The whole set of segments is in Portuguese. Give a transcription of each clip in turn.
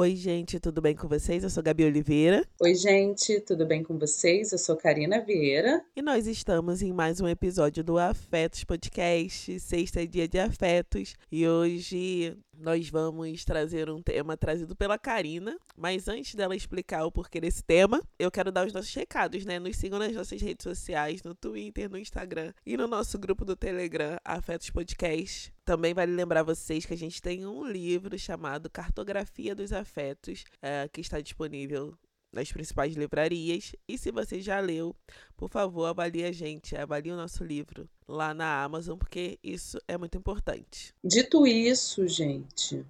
Oi, gente, tudo bem com vocês? Eu sou Gabi Oliveira. Oi, gente, tudo bem com vocês? Eu sou Karina Vieira. E nós estamos em mais um episódio do Afetos Podcast, sexta dia de afetos. E hoje nós vamos trazer um tema trazido pela Karina. Mas antes dela explicar o porquê desse tema, eu quero dar os nossos recados, né? Nos sigam nas nossas redes sociais, no Twitter, no Instagram e no nosso grupo do Telegram, Afetos Podcast. Também vale lembrar vocês que a gente tem um livro chamado Cartografia dos Afetos, é, que está disponível nas principais livrarias. E se você já leu, por favor, avalie a gente, avalie o nosso livro lá na Amazon, porque isso é muito importante. Dito isso, gente,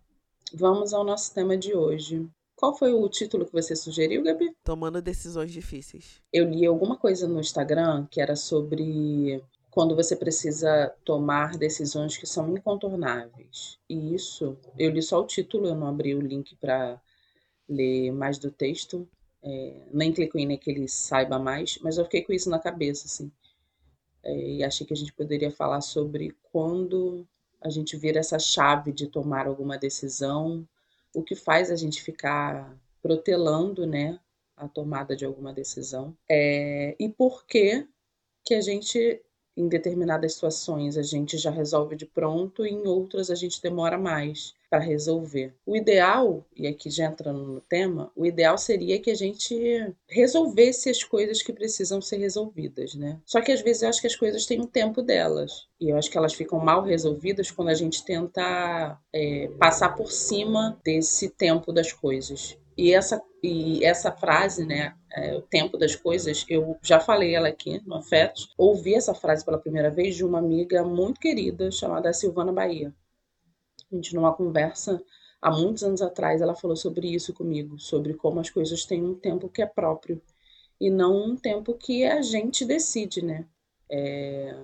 vamos ao nosso tema de hoje. Qual foi o título que você sugeriu, Gabi? Tomando decisões difíceis. Eu li alguma coisa no Instagram que era sobre quando você precisa tomar decisões que são incontornáveis. E isso, eu li só o título, eu não abri o link para ler mais do texto, é, nem clico em naquele saiba mais, mas eu fiquei com isso na cabeça, assim. É, e achei que a gente poderia falar sobre quando a gente vira essa chave de tomar alguma decisão, o que faz a gente ficar protelando, né, a tomada de alguma decisão, é, e por que que a gente em determinadas situações a gente já resolve de pronto e em outras a gente demora mais para resolver. O ideal, e aqui já entrando no tema, o ideal seria que a gente resolvesse as coisas que precisam ser resolvidas, né? Só que às vezes eu acho que as coisas têm um tempo delas. E eu acho que elas ficam mal resolvidas quando a gente tenta é, passar por cima desse tempo das coisas. E essa, e essa frase, né, é, o tempo das coisas, eu já falei ela aqui no Afetos. Ouvi essa frase pela primeira vez de uma amiga muito querida chamada Silvana Bahia. A gente, numa conversa há muitos anos atrás, ela falou sobre isso comigo, sobre como as coisas têm um tempo que é próprio e não um tempo que a gente decide, né? É...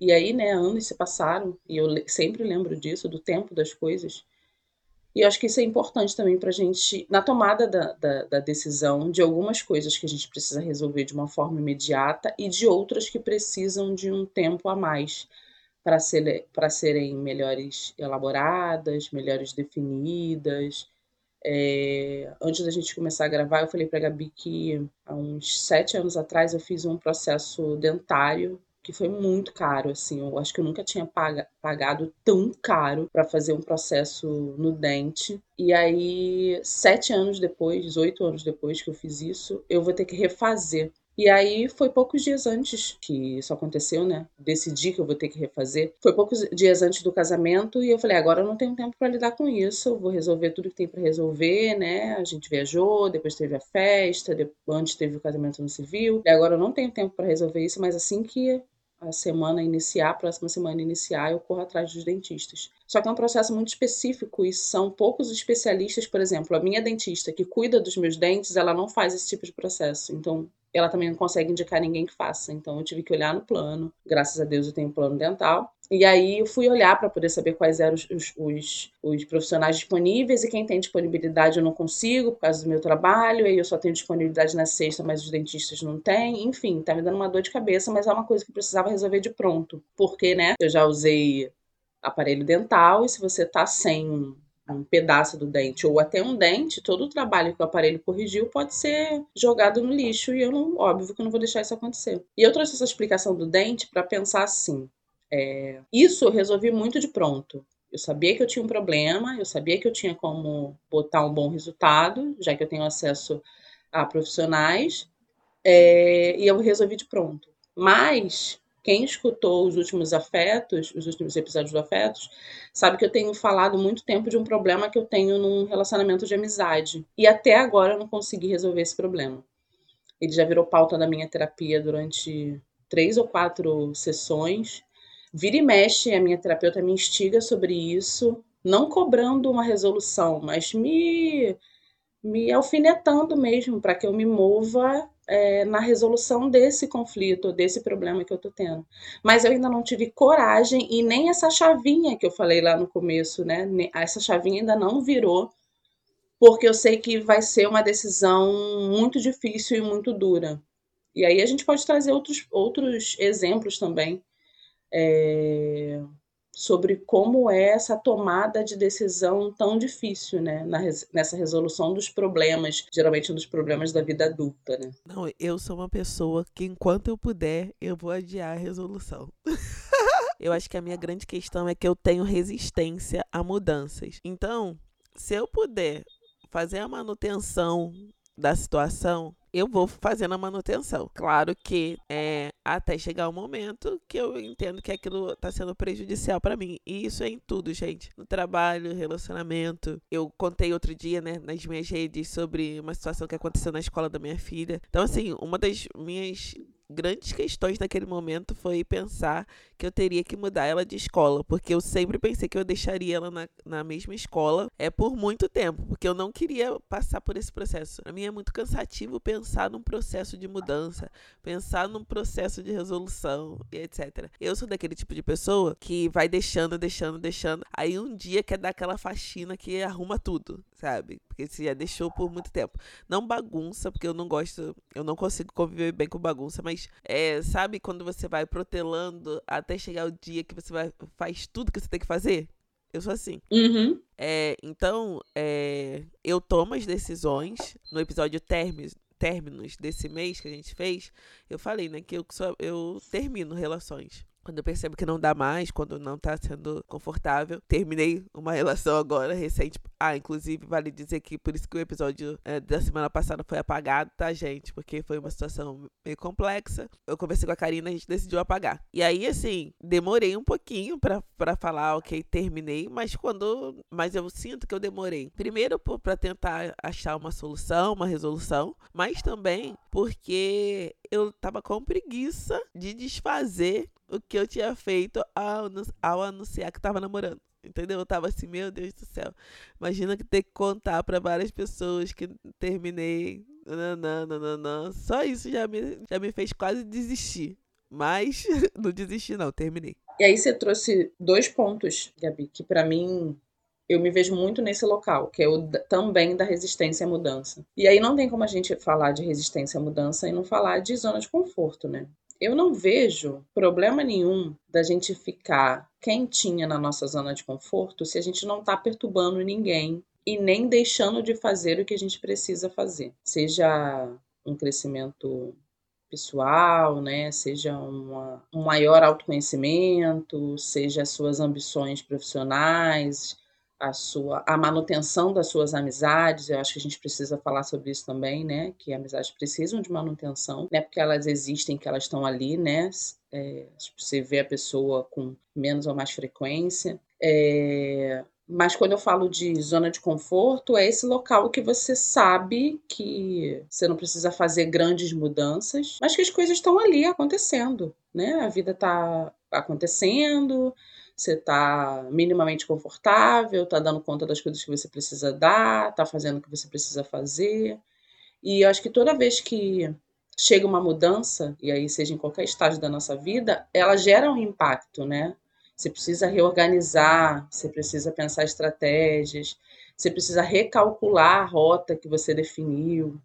E aí, né, anos se passaram e eu sempre lembro disso, do tempo das coisas. E acho que isso é importante também para a gente, na tomada da, da, da, decisão de algumas coisas que a gente precisa resolver de uma forma imediata e de outras que precisam de um tempo a mais para ser, serem melhores elaboradas, melhores definidas. É, antes da gente começar a gravar, eu falei para a Gabi que há uns sete anos atrás eu fiz um processo dentário que foi muito caro, assim. Eu acho que eu nunca tinha paga, pagado tão caro para fazer um processo no dente. E aí, sete anos depois, oito anos depois que eu fiz isso, eu vou ter que refazer. E aí foi poucos dias antes que isso aconteceu, né? Decidi que eu vou ter que refazer. Foi poucos dias antes do casamento e eu falei, agora eu não tenho tempo para lidar com isso, eu vou resolver tudo que tem para resolver, né? A gente viajou, depois teve a festa, antes teve o casamento no civil. E agora eu não tenho tempo para resolver isso, mas assim que a semana iniciar, a próxima semana iniciar, eu corro atrás dos dentistas. Só que é um processo muito específico e são poucos especialistas, por exemplo, a minha dentista que cuida dos meus dentes, ela não faz esse tipo de processo. Então, ela também não consegue indicar ninguém que faça. Então eu tive que olhar no plano. Graças a Deus eu tenho plano dental. E aí eu fui olhar para poder saber quais eram os, os, os, profissionais disponíveis e quem tem disponibilidade eu não consigo por causa do meu trabalho. Aí eu só tenho disponibilidade na sexta, mas os dentistas não têm. Enfim, tá me dando uma dor de cabeça, mas é uma coisa que precisava resolver de pronto. Porque, né, eu já usei aparelho dental e se você tá sem um pedaço do dente ou até um dente, todo o trabalho que o aparelho corrigiu pode ser jogado no lixo e eu não, óbvio que eu não vou deixar isso acontecer. E eu trouxe essa explicação do dente para pensar assim: é, isso eu resolvi muito de pronto. Eu sabia que eu tinha um problema, eu sabia que eu tinha como botar um bom resultado, já que eu tenho acesso a profissionais, é, e eu resolvi de pronto. Mas quem escutou os últimos afetos, os últimos episódios do Afetos, sabe que eu tenho falado muito tempo de um problema que eu tenho num relacionamento de amizade. E até agora eu não consegui resolver esse problema. Ele já virou pauta da minha terapia durante três ou quatro sessões. Vira e mexe, a minha terapeuta me instiga sobre isso, não cobrando uma resolução, mas me, me alfinetando mesmo para que eu me mova é, na resolução desse conflito, desse problema que eu tô tendo. Mas eu ainda não tive coragem e nem essa chavinha que eu falei lá no começo, né? Essa chavinha ainda não virou, porque eu sei que vai ser uma decisão muito difícil e muito dura. E aí a gente pode trazer outros, outros exemplos também. É, sobre como é essa tomada de decisão tão difícil, né? Nessa resolução dos problemas, geralmente dos problemas da vida adulta, né? Não, eu sou uma pessoa que enquanto eu puder, eu vou adiar a resolução. eu acho que a minha grande questão é que eu tenho resistência a mudanças. Então, se eu puder fazer a manutenção da situação, eu vou fazendo a manutenção. Claro que é até chegar o momento que eu entendo que aquilo está sendo prejudicial para mim. E isso é em tudo, gente. No trabalho, relacionamento. Eu contei outro dia, né, nas minhas redes sobre uma situação que aconteceu na escola da minha filha. Então, assim, uma das minhas grandes questões naquele momento foi pensar que eu teria que mudar ela de escola, porque eu sempre pensei que eu deixaria ela na, na mesma escola é por muito tempo, porque eu não queria passar por esse processo. Para mim é muito cansativo pensar num processo de mudança, pensar num processo de resolução e etc. Eu sou daquele tipo de pessoa que vai deixando, deixando, deixando, aí um dia quer dar aquela faxina que arruma tudo, sabe? Porque se já deixou por muito tempo. Não bagunça, porque eu não gosto, eu não consigo conviver bem com bagunça, mas mas é, sabe quando você vai protelando até chegar o dia que você vai, faz tudo que você tem que fazer? Eu sou assim. Uhum. É, então, é, eu tomo as decisões. No episódio términos, términos desse mês que a gente fez, eu falei, né, que eu, só, eu termino relações. Quando eu percebo que não dá mais, quando não tá sendo confortável. Terminei uma relação agora recente. Ah, inclusive, vale dizer que por isso que o episódio é, da semana passada foi apagado, tá, gente? Porque foi uma situação meio complexa. Eu conversei com a Karina, a gente decidiu apagar. E aí, assim, demorei um pouquinho pra falar, ok, terminei, mas quando. Mas eu sinto que eu demorei. Primeiro, para tentar achar uma solução, uma resolução, mas também porque eu tava com preguiça de desfazer o que eu tinha feito ao, ao anunciar que tava namorando. Entendeu? Eu tava assim, meu Deus do céu. Imagina que ter que contar para várias pessoas que terminei. Nananã, nananã. Só isso já me, já me fez quase desistir. Mas não desisti, não, terminei. E aí você trouxe dois pontos, Gabi, que para mim eu me vejo muito nesse local, que é o também da resistência à mudança. E aí não tem como a gente falar de resistência à mudança e não falar de zona de conforto, né? Eu não vejo problema nenhum da gente ficar quentinha na nossa zona de conforto se a gente não está perturbando ninguém e nem deixando de fazer o que a gente precisa fazer. Seja um crescimento pessoal, né? Seja uma, um maior autoconhecimento, seja as suas ambições profissionais, a sua a manutenção das suas amizades. Eu acho que a gente precisa falar sobre isso também, né? Que amizades precisam de manutenção, né? Porque elas existem, que elas estão ali, né? É, você vê a pessoa com menos ou mais frequência. É, mas quando eu falo de zona de conforto, é esse local que você sabe que você não precisa fazer grandes mudanças, mas que as coisas estão ali acontecendo, né? A vida está acontecendo, você está minimamente confortável, está dando conta das coisas que você precisa dar, está fazendo o que você precisa fazer. E eu acho que toda vez que chega uma mudança, e aí seja em qualquer estágio da nossa vida, ela gera um impacto, né? Você precisa reorganizar, você precisa pensar estratégias, você precisa recalcular a rota que você definiu.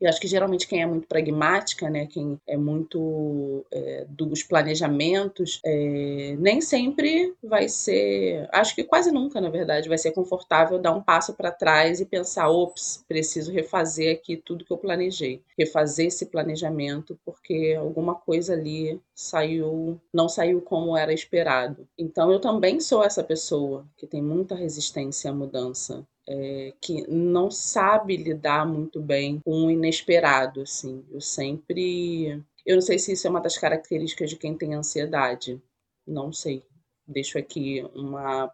Eu acho que geralmente quem é muito pragmática, né, quem é muito é, dos planejamentos, é, nem sempre vai ser, acho que quase nunca, na verdade, vai ser confortável dar um passo para trás e pensar, ops, preciso refazer aqui tudo que eu planejei, refazer esse planejamento porque alguma coisa ali saiu, não saiu como era esperado. Então eu também sou essa pessoa que tem muita resistência à mudança é, que não sabe lidar muito bem com o inesperado, assim. Eu sempre... Eu não sei se isso é uma das características de quem tem ansiedade. Não sei. Deixo aqui uma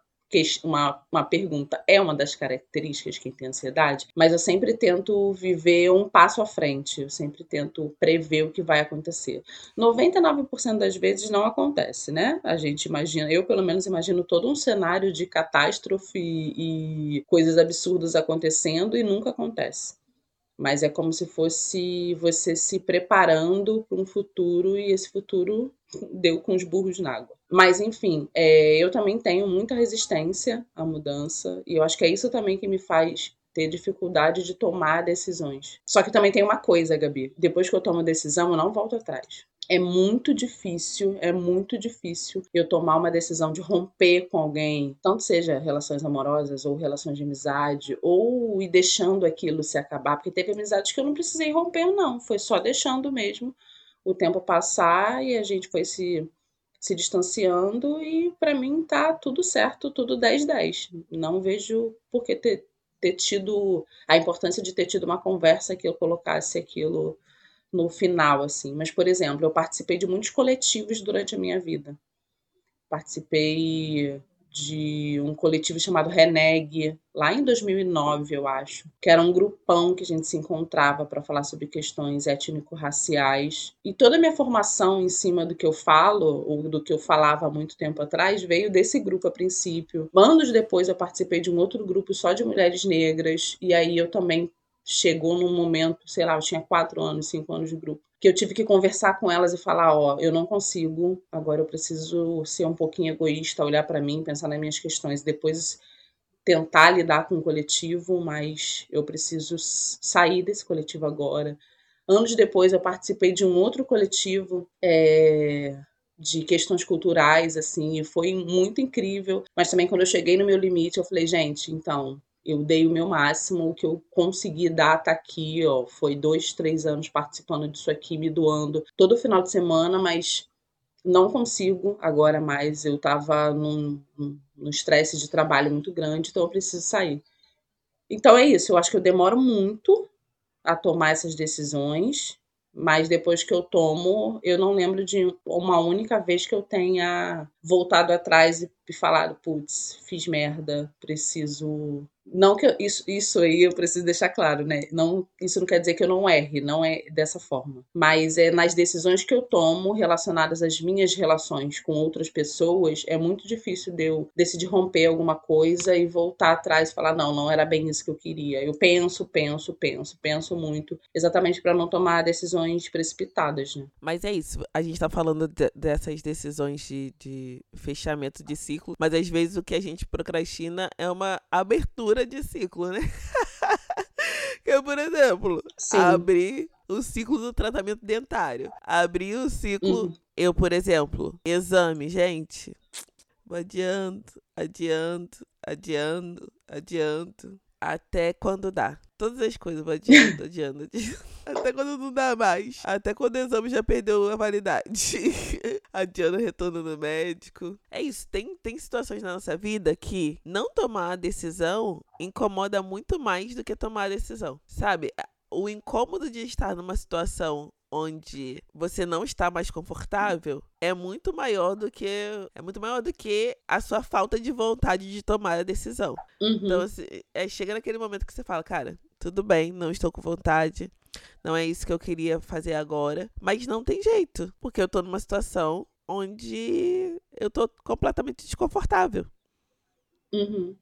uma, uma pergunta é uma das características de quem tem ansiedade, mas eu sempre tento viver um passo à frente, eu sempre tento prever o que vai acontecer. 99% das vezes não acontece, né? A gente imagina, eu pelo menos imagino todo um cenário de catástrofe e coisas absurdas acontecendo e nunca acontece mas é como se fosse você se preparando para um futuro e esse futuro deu com os burros na água. Mas, enfim, é, eu também tenho muita resistência à mudança, e eu acho que é isso também que me faz ter dificuldade de tomar decisões. Só que também tem uma coisa, Gabi: depois que eu tomo a decisão, eu não volto atrás. é muito difícil, é muito difícil eu tomar uma decisão de romper com alguém, tanto seja relações amorosas ou relações de amizade, ou ir deixando aquilo se acabar, porque teve amizades que eu não precisei romper, não, foi só deixando mesmo o tempo passar e a gente foi se, se distanciando e para mim tá tudo certo, tudo 10-10. Não vejo por que ter, ter tido a importância de ter tido uma conversa que eu colocasse aquilo no final, assim. Mas, por exemplo, eu participei de muitos coletivos durante a minha vida. Participei de um coletivo chamado Reneg, lá em 2009, eu acho, que era um grupão que a gente se encontrava para falar sobre questões étnico-raciais. E toda a minha formação em cima do que eu falo, ou do que eu falava há muito tempo atrás, veio desse grupo a princípio. Anos depois eu participei de um outro grupo só de mulheres negras, e aí eu também chegou num momento, sei lá, eu tinha quatro anos, cinco anos de grupo, que eu tive que conversar com elas e falar, ó, eu não consigo, agora eu preciso ser um pouquinho egoísta, olhar para mim, pensar nas minhas questões, depois tentar lidar com o coletivo, mas eu preciso sair desse coletivo agora. Anos depois eu participei de um outro coletivo é, de questões culturais, assim, e foi muito incrível. Mas também quando eu cheguei no meu limite, eu falei, gente, então eu dei o meu máximo, o que eu consegui dar tá aqui, ó. Foi dois, três anos participando disso aqui, me doando todo final de semana, mas não consigo agora mais. Eu tava num, estresse de trabalho muito grande, então eu preciso sair. Então é isso, eu acho que eu demoro muito a tomar essas decisões, mas depois que eu tomo, eu não lembro de uma única vez que eu tenha voltado atrás e falado, putz, fiz merda, preciso não que eu, isso, isso aí eu preciso deixar claro, né? Não, isso não quer dizer que eu não erre, não é dessa forma. Mas é nas decisões que eu tomo relacionadas às minhas relações com outras pessoas, é muito difícil de eu decidir romper alguma coisa e voltar atrás e falar, não, não era bem isso que eu queria. Eu penso, penso, penso, penso muito, exatamente para não tomar decisões precipitadas, né? Mas é isso, a gente tá falando de, dessas decisões de, de fechamento de ciclo, mas às vezes o que a gente procrastina é uma abertura de ciclo, né? que é, por exemplo, Sim. abrir o ciclo do tratamento dentário. Abrir o ciclo. Uhum. Eu, por exemplo, exame, gente. Adiando, adiando, adiando, adiando. Até quando dá. Todas as coisas vou adiando, adiando, adiando. Até quando não dá mais. Até quando o exame já perdeu a validade. Adiando o retorno no médico. É isso. Tem, tem situações na nossa vida que não tomar a decisão incomoda muito mais do que tomar a decisão. Sabe? O incômodo de estar numa situação onde você não está mais confortável é muito maior do que é muito maior do que a sua falta de vontade de tomar a decisão. Uhum. Então, assim, é, chega naquele momento que você fala, cara, tudo bem, não estou com vontade, não é isso que eu queria fazer agora, mas não tem jeito, porque eu tô numa situação onde eu tô completamente desconfortável. Uhum.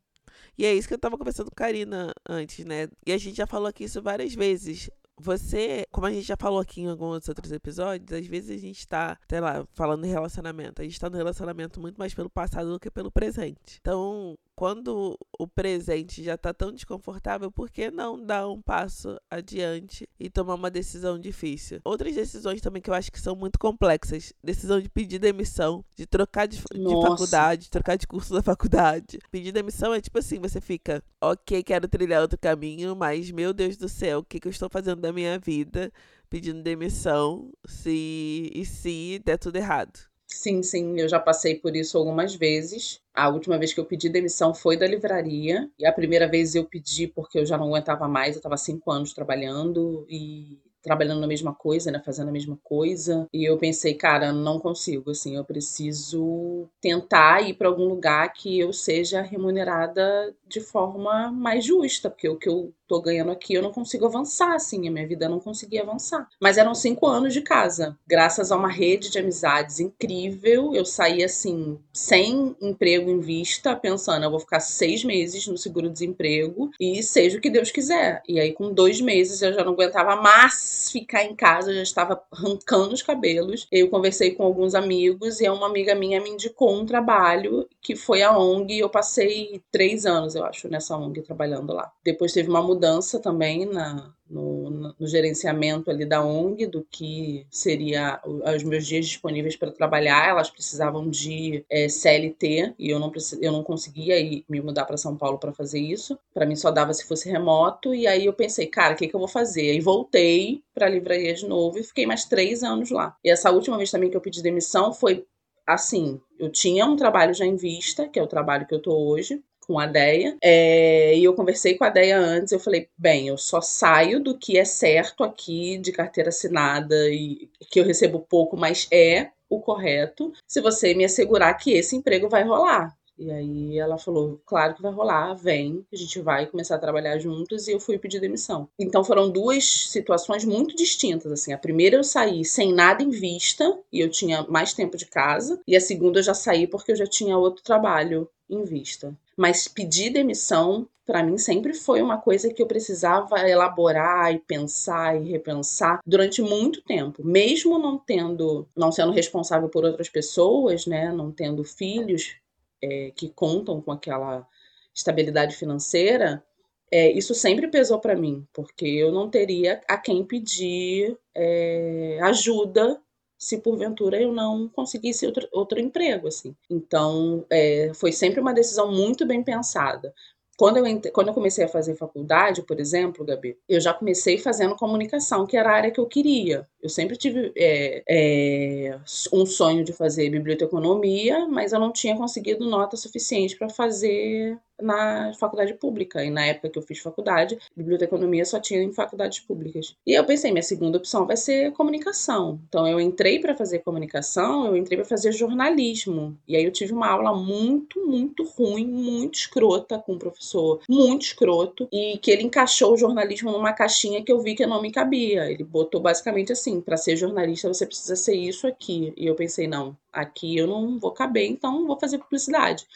E é isso que eu tava conversando com a Karina antes, né? E a gente já falou aqui isso várias vezes você, como a gente já falou aqui em alguns outros episódios, às vezes a gente tá, sei lá, falando em relacionamento. A gente tá no relacionamento muito mais pelo passado do que pelo presente. Então, quando o presente já está tão desconfortável, por que não dar um passo adiante e tomar uma decisão difícil? Outras decisões também que eu acho que são muito complexas: decisão de pedir demissão, de trocar de, de faculdade, de trocar de curso da faculdade. Pedir demissão é tipo assim: você fica, ok, quero trilhar outro caminho, mas meu Deus do céu, o que, que eu estou fazendo da minha vida? Pedindo demissão se e se der tudo errado. Sim, sim, eu já passei por isso algumas vezes. A última vez que eu pedi demissão foi da livraria. E a primeira vez eu pedi porque eu já não aguentava mais. Eu estava cinco anos trabalhando e trabalhando na mesma coisa, né, fazendo a mesma coisa, e eu pensei, cara, não consigo, assim, eu preciso tentar ir para algum lugar que eu seja remunerada de forma mais justa, porque o que eu tô ganhando aqui eu não consigo avançar, assim, a minha vida não conseguia avançar. Mas eram cinco anos de casa, graças a uma rede de amizades incrível, eu saí, assim, sem emprego em vista, pensando, eu vou ficar seis meses no seguro-desemprego e seja o que Deus quiser. E aí, com dois meses, eu já não aguentava mais ficar em casa, eu já estava arrancando os cabelos. Eu conversei com alguns amigos e uma amiga minha me indicou um trabalho que foi a ONG. Eu passei três anos, eu acho, nessa ONG trabalhando lá. Depois teve uma mudança também na, no, no, gerenciamento ali da ONG, do que seria os meus dias disponíveis para trabalhar. Elas precisavam de é, CLT e eu não, eu não conseguia ir, me mudar para São Paulo para fazer isso. Para mim só dava se fosse remoto. E aí eu pensei, cara, o que, que eu vou fazer? Aí voltei para a livraria de novo e fiquei mais três anos lá. E essa última vez também que eu pedi demissão foi assim, eu tinha um trabalho já em vista, que é o trabalho que eu tô hoje, com a Deia. É, e eu conversei com a Deia antes, eu falei, bem, eu só saio do que é certo aqui de carteira assinada e que eu recebo pouco, mas é o correto, se você me assegurar que esse emprego vai rolar. E aí ela falou: claro que vai rolar, vem, a gente vai começar a trabalhar juntos. E eu fui pedir demissão. Então foram duas situações muito distintas. Assim, a primeira eu saí sem nada em vista e eu tinha mais tempo de casa. E a segunda eu já saí porque eu já tinha outro trabalho em vista. Mas pedir demissão, para mim, sempre foi uma coisa que eu precisava elaborar e pensar e repensar durante muito tempo. Mesmo não tendo, não sendo responsável por outras pessoas, né? Não tendo filhos é, que contam com aquela estabilidade financeira, é, isso sempre pesou para mim, porque eu não teria a quem pedir é, ajuda se porventura eu não conseguisse outro, outro emprego, assim. Então, é, foi sempre uma decisão muito bem pensada. Quando eu, quando eu comecei a fazer faculdade, por exemplo, Gabi, eu já comecei fazendo comunicação, que era a área que eu queria. Eu sempre tive é, é, um sonho de fazer biblioteconomia, mas eu não tinha conseguido nota suficiente para fazer na faculdade pública. E na época que eu fiz faculdade, biblioteconomia só tinha em faculdades públicas. E eu pensei, minha segunda opção vai ser comunicação. Então eu entrei para fazer comunicação, eu entrei para fazer jornalismo. E aí eu tive uma aula muito, muito ruim, muito escrota com o professor, muito escroto, e que ele encaixou o jornalismo numa caixinha que eu vi que não me cabia. Ele botou basicamente assim, para ser jornalista você precisa ser isso aqui. E eu pensei, não, aqui eu não vou caber, então vou fazer publicidade.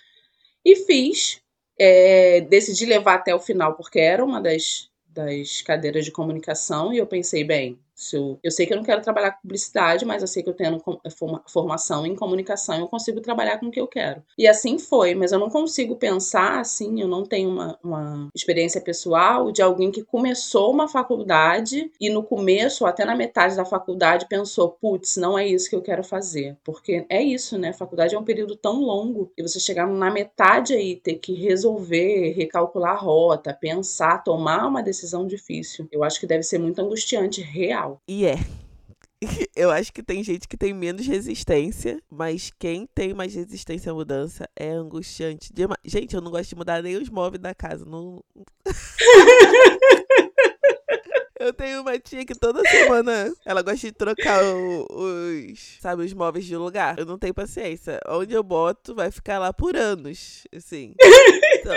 E fiz, é, decidi levar até o final, porque era uma das, das cadeiras de comunicação, e eu pensei, bem, eu, eu sei que eu não quero trabalhar com publicidade, mas eu sei que eu tendo eh, formação em comunicação, eu consigo trabalhar com o que eu quero. E assim foi, mas eu não consigo pensar assim, eu não tenho uma, uma experiência pessoal de alguém que começou uma faculdade e no começo, até na metade da faculdade, pensou, putz, não é isso que eu quero fazer. Porque é isso, né? faculdade é um período tão longo e você chegar na metade aí, ter que resolver, recalcular a rota, pensar, tomar uma decisão difícil. Eu acho que deve ser muito angustiante, real real. E é. Eu acho que tem gente que tem menos resistência, mas quem tem mais resistência à mudança é angustiante. Gente, eu não gosto de mudar nem os móveis da casa. Não... Eu tenho uma tia que toda semana ela gosta de trocar o, os, sabe, os móveis de lugar. Eu não tenho paciência. Onde eu boto vai ficar lá por anos, assim. Então...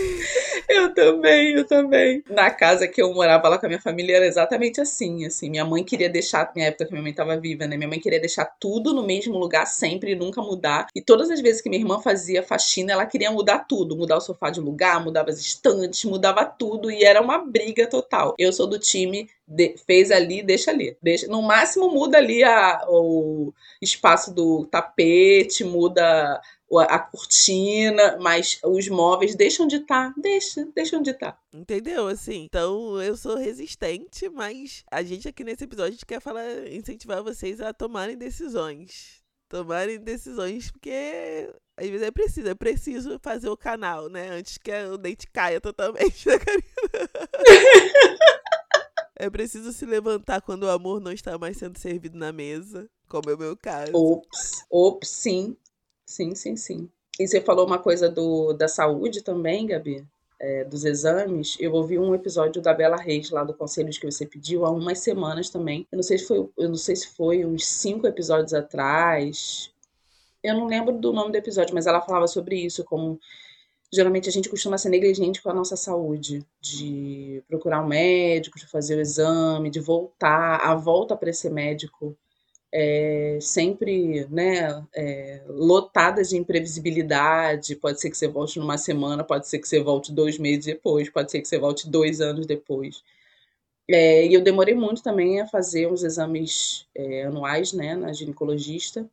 Eu também, eu também. Na casa que eu morava lá com a minha família era exatamente assim, assim. Minha mãe queria deixar, na época que minha mãe estava viva, né? Minha mãe queria deixar tudo no mesmo lugar sempre e nunca mudar. E todas as vezes que minha irmã fazia faxina, ela queria mudar tudo, mudar o sofá de lugar, mudava as estantes, mudava tudo e era uma briga total. Eu sou do time de, fez ali, deixa ali. Deixa, no máximo muda ali a, o espaço do tapete, muda a cortina, mas os móveis deixam de estar, tá, deixa, deixam de estar. Tá. Entendeu? Assim, então eu sou resistente, mas a gente aqui nesse episódio a gente quer falar, incentivar vocês a tomarem decisões. Tomarem decisões, porque às vezes é preciso, é preciso fazer o canal, né? Antes que o dente caia totalmente Karina. é preciso se levantar quando o amor não está mais sendo servido na mesa, como é o meu caso. Ops, ops, sim. Sim, sim, sim. E você falou uma coisa do, da saúde também, Gabi, é, dos exames. Eu ouvi um episódio da Bela Reis, lá do Conselho que você pediu, há umas semanas também. Eu não sei se foi, eu não sei se foi uns cinco episódios atrás. Eu não lembro do nome do episódio, mas ela falava sobre isso, como geralmente a gente costuma ser negligente com a nossa saúde, de procurar um médico, de fazer o exame, de voltar, a volta para esse médico é, sempre né, é, lotadas de imprevisibilidade. Pode ser que você volte numa semana, pode ser que você volte dois meses depois, pode ser que você volte dois anos depois. É, e eu demorei muito também a fazer uns exames é, anuais né, na ginecologista.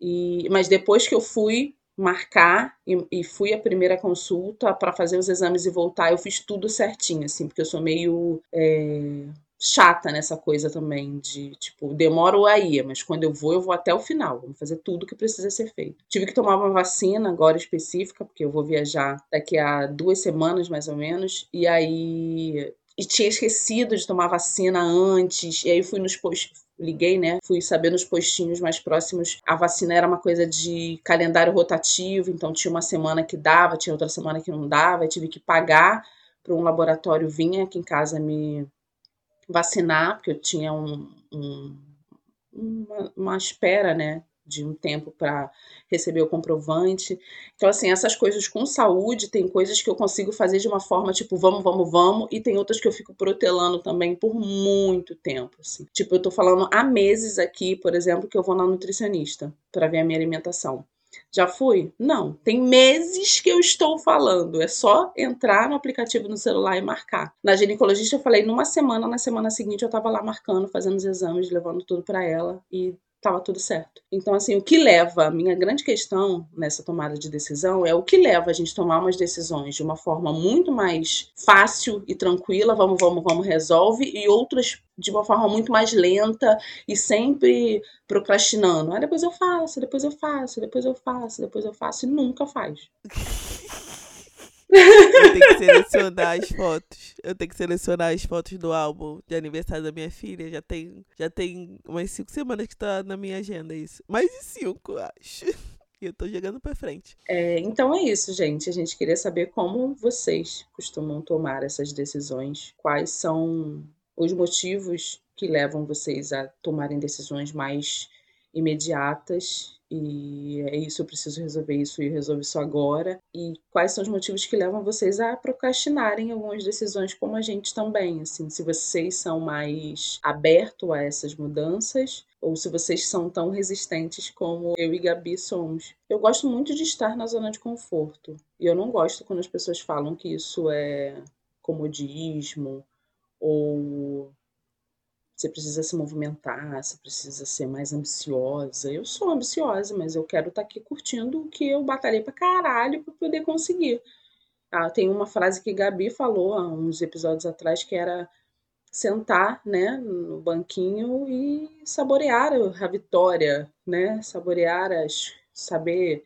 E, mas depois que eu fui, marcar e, e fui a primeira consulta para fazer os exames e voltar, eu fiz tudo certinho, assim, porque eu sou meio é, chata nessa coisa também de, tipo, demoro aí, mas quando eu vou, eu vou até o final, vou fazer tudo que precisa ser feito. Tive que tomar uma vacina agora específica, porque eu vou viajar daqui a duas semanas, mais ou menos, e aí e tinha esquecido de tomar vacina antes, e aí fui nos postos, liguei, né? Fui saber nos postinhos mais próximos. A vacina era uma coisa de calendário rotativo, então tinha uma semana que dava, tinha outra semana que não dava, e tive que pagar para um laboratório vir aqui em casa me vacinar, porque eu tinha um, um uma, uma espera, né? de um tempo para receber o comprovante. Então, assim, essas coisas com saúde, tem coisas que eu consigo fazer de uma forma tipo, vamos, vamos, vamos, e tem outras que eu fico protelando também por muito tempo. Assim. Tipo, eu tô falando há meses aqui, por exemplo, que eu vou na nutricionista para ver a minha alimentação. Já fui? Não. Tem meses que eu estou falando. É só entrar no aplicativo no celular e marcar. Na ginecologista eu falei numa semana, na semana seguinte eu estava lá marcando, fazendo os exames, levando tudo para ela e estava tudo certo. Então, assim, o que leva, minha grande questão nessa tomada de decisão é o que leva a gente tomar umas decisões de uma forma muito mais fácil e tranquila, vamos, vamos, vamos, resolve, e outras de uma forma muito mais lenta e sempre procrastinando. Ah, depois eu faço, depois eu faço, depois eu faço, depois eu faço, e nunca faz. Eu tenho que selecionar as fotos. Eu tenho que selecionar as fotos do álbum de aniversário da minha filha. Já tem, já tem umas cinco semanas que tá na minha agenda isso. Mais de cinco, acho. E eu tô jogando pra frente. É, então é isso, gente. A gente queria saber como vocês costumam tomar essas decisões. Quais são os motivos que levam vocês a tomarem decisões mais imediatas e é isso, eu preciso resolver isso e resolver isso agora. E quais são os motivos que levam vocês a procrastinarem algumas decisões como a gente também, assim, se vocês são mais abertos a essas mudanças ou se vocês são tão resistentes como eu e Gabi somos. Eu gosto muito de estar na zona de conforto. E eu não gosto quando as pessoas falam que isso é comodismo ou você precisa se movimentar, você precisa ser mais ambiciosa. Eu sou ambiciosa, mas eu quero estar tá aqui curtindo o que eu batalhei pra caralho para poder conseguir. Ah, tem uma frase que Gabi falou há uns episódios atrás que era sentar, né, no banquinho e saborear a vitória, né, saborear as, saber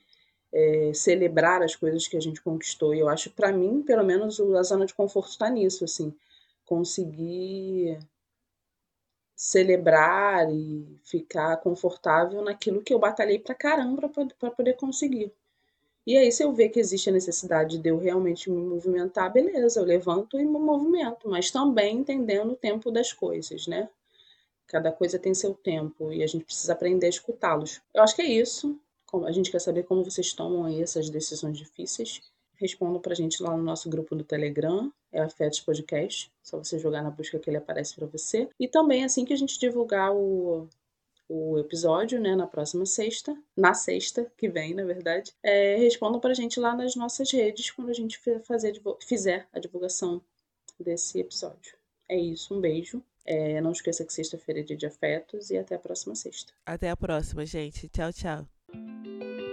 é, celebrar as coisas que a gente conquistou. E eu acho, para mim, pelo menos, a zona de conforto está nisso, assim, conseguir celebrar e ficar confortável naquilo que eu batalhei pra caramba para poder conseguir. E aí, se eu ver que existe a necessidade de eu realmente me movimentar, beleza, eu levanto e me movimento, mas também entendendo o tempo das coisas, né? Cada coisa tem seu tempo e a gente precisa aprender a escutá-los. Eu acho que é isso. A gente quer saber como vocês tomam aí essas decisões difíceis respondam pra gente lá no nosso grupo do Telegram, é Afetos Podcast. Só você jogar na busca que ele aparece para você. E também assim que a gente divulgar o, o episódio, né, na próxima sexta, na sexta que vem, na verdade, é, respondam pra gente lá nas nossas redes quando a gente fazer, fizer a divulgação desse episódio. É isso, um beijo. É, não esqueça que sexta-feira é dia de afetos e até a próxima sexta. Até a próxima, gente. Tchau, tchau.